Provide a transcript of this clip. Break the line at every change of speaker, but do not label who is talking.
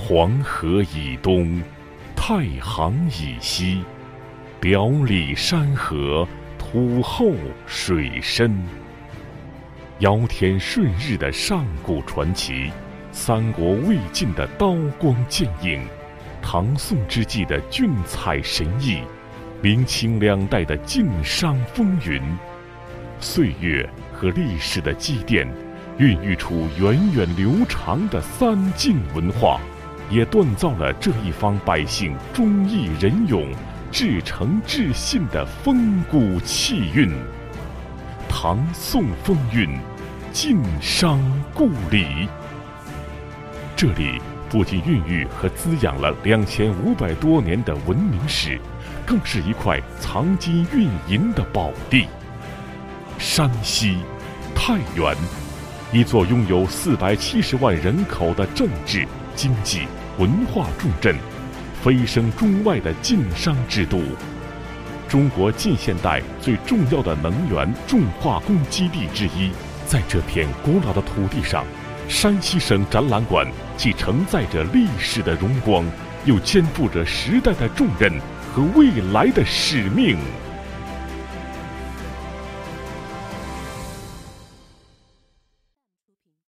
黄河以东，太行以西，表里山河，土厚水深。尧天舜日的上古传奇，三国魏晋的刀光剑影，唐宋之际的俊采神异，明清两代的晋商风云，岁月和历史的积淀，孕育出源远流长的三晋文化，也锻造了这一方百姓忠义仁勇、至诚至信的风骨气韵。唐宋风韵，晋商故里。这里不仅孕育和滋养了两千五百多年的文明史，更是一块藏金蕴银的宝地。山西太原，一座拥有四百七十万人口的政治、经济、文化重镇，蜚声中外的晋商之都。中国近现代最重要的能源重化工基地之一，在这片古老的土地上，山西省展览馆既承载着历史的荣光，又肩负着时代的重任和未来的使命。